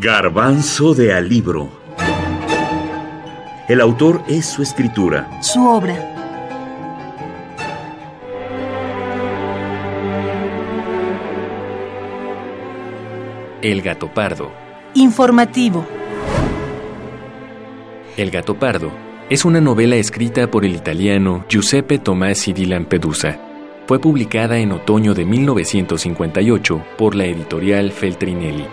Garbanzo de Alibro. El autor es su escritura. Su obra. El gato pardo. Informativo. El gato pardo es una novela escrita por el italiano Giuseppe Tomasi di Lampedusa. Fue publicada en otoño de 1958 por la editorial Feltrinelli,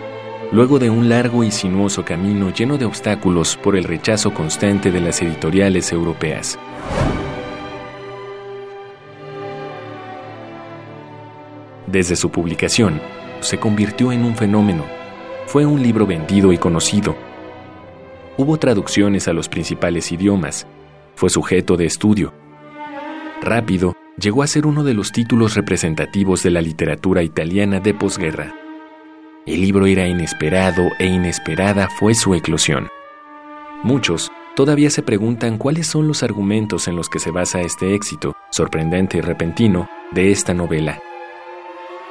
luego de un largo y sinuoso camino lleno de obstáculos por el rechazo constante de las editoriales europeas. Desde su publicación, se convirtió en un fenómeno. Fue un libro vendido y conocido. Hubo traducciones a los principales idiomas. Fue sujeto de estudio. Rápido, llegó a ser uno de los títulos representativos de la literatura italiana de posguerra. El libro era inesperado e inesperada fue su eclosión. Muchos todavía se preguntan cuáles son los argumentos en los que se basa este éxito, sorprendente y repentino, de esta novela.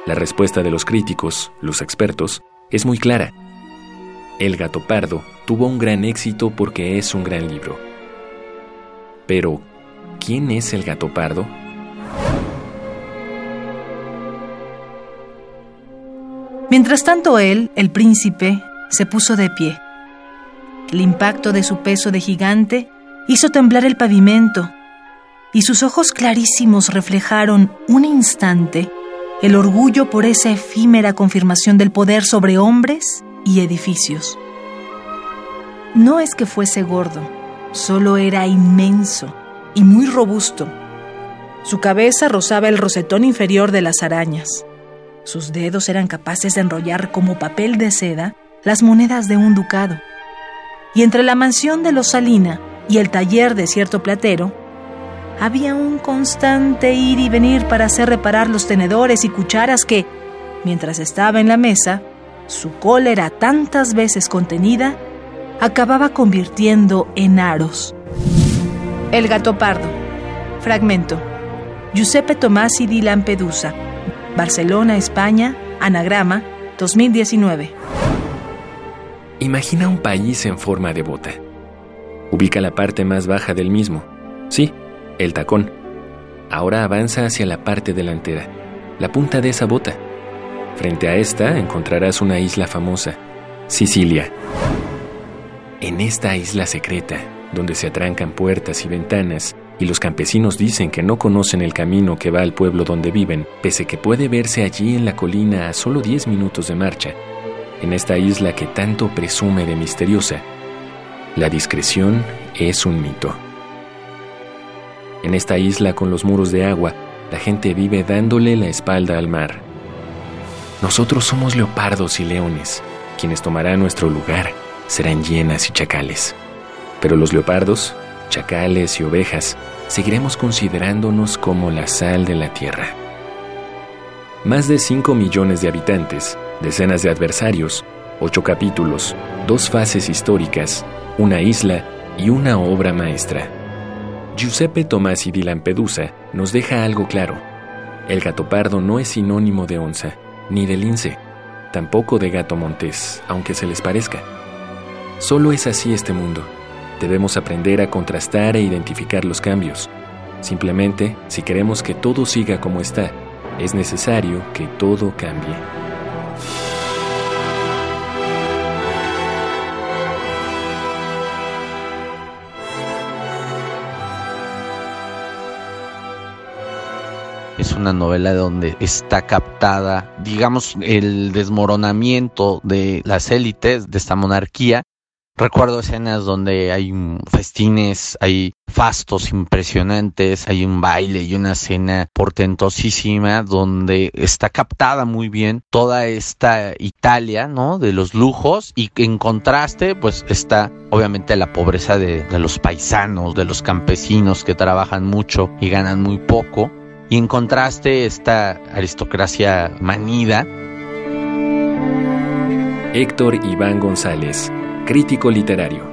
La respuesta de los críticos, los expertos, es muy clara. El gato pardo tuvo un gran éxito porque es un gran libro. Pero, ¿quién es el gato pardo? Mientras tanto él, el príncipe, se puso de pie. El impacto de su peso de gigante hizo temblar el pavimento y sus ojos clarísimos reflejaron un instante el orgullo por esa efímera confirmación del poder sobre hombres y edificios. No es que fuese gordo, solo era inmenso y muy robusto. Su cabeza rozaba el rosetón inferior de las arañas. Sus dedos eran capaces de enrollar como papel de seda las monedas de un ducado. Y entre la mansión de los Salina y el taller de cierto platero, había un constante ir y venir para hacer reparar los tenedores y cucharas que, mientras estaba en la mesa, su cólera tantas veces contenida, acababa convirtiendo en aros. El gato pardo. Fragmento. Giuseppe Tomasi di Lampedusa. Barcelona, España. Anagrama. 2019. Imagina un país en forma de bota. Ubica la parte más baja del mismo. Sí, el tacón. Ahora avanza hacia la parte delantera, la punta de esa bota. Frente a esta encontrarás una isla famosa, Sicilia. En esta isla secreta, donde se atrancan puertas y ventanas, y los campesinos dicen que no conocen el camino que va al pueblo donde viven, pese que puede verse allí en la colina a solo 10 minutos de marcha, en esta isla que tanto presume de misteriosa, la discreción es un mito. En esta isla con los muros de agua, la gente vive dándole la espalda al mar. Nosotros somos leopardos y leones. Quienes tomarán nuestro lugar serán hienas y chacales. Pero los leopardos, chacales y ovejas seguiremos considerándonos como la sal de la tierra. Más de 5 millones de habitantes, decenas de adversarios, ocho capítulos, dos fases históricas, una isla y una obra maestra. Giuseppe Tomasi di Lampedusa nos deja algo claro. El gato pardo no es sinónimo de onza, ni de lince, tampoco de gato montés, aunque se les parezca. Solo es así este mundo. Debemos aprender a contrastar e identificar los cambios. Simplemente, si queremos que todo siga como está, es necesario que todo cambie. Es una novela donde está captada, digamos, el desmoronamiento de las élites de esta monarquía. Recuerdo escenas donde hay festines, hay fastos impresionantes, hay un baile y una escena portentosísima donde está captada muy bien toda esta Italia, ¿no? De los lujos y en contraste, pues está obviamente la pobreza de, de los paisanos, de los campesinos que trabajan mucho y ganan muy poco y en contraste esta aristocracia manida. Héctor Iván González, crítico literario.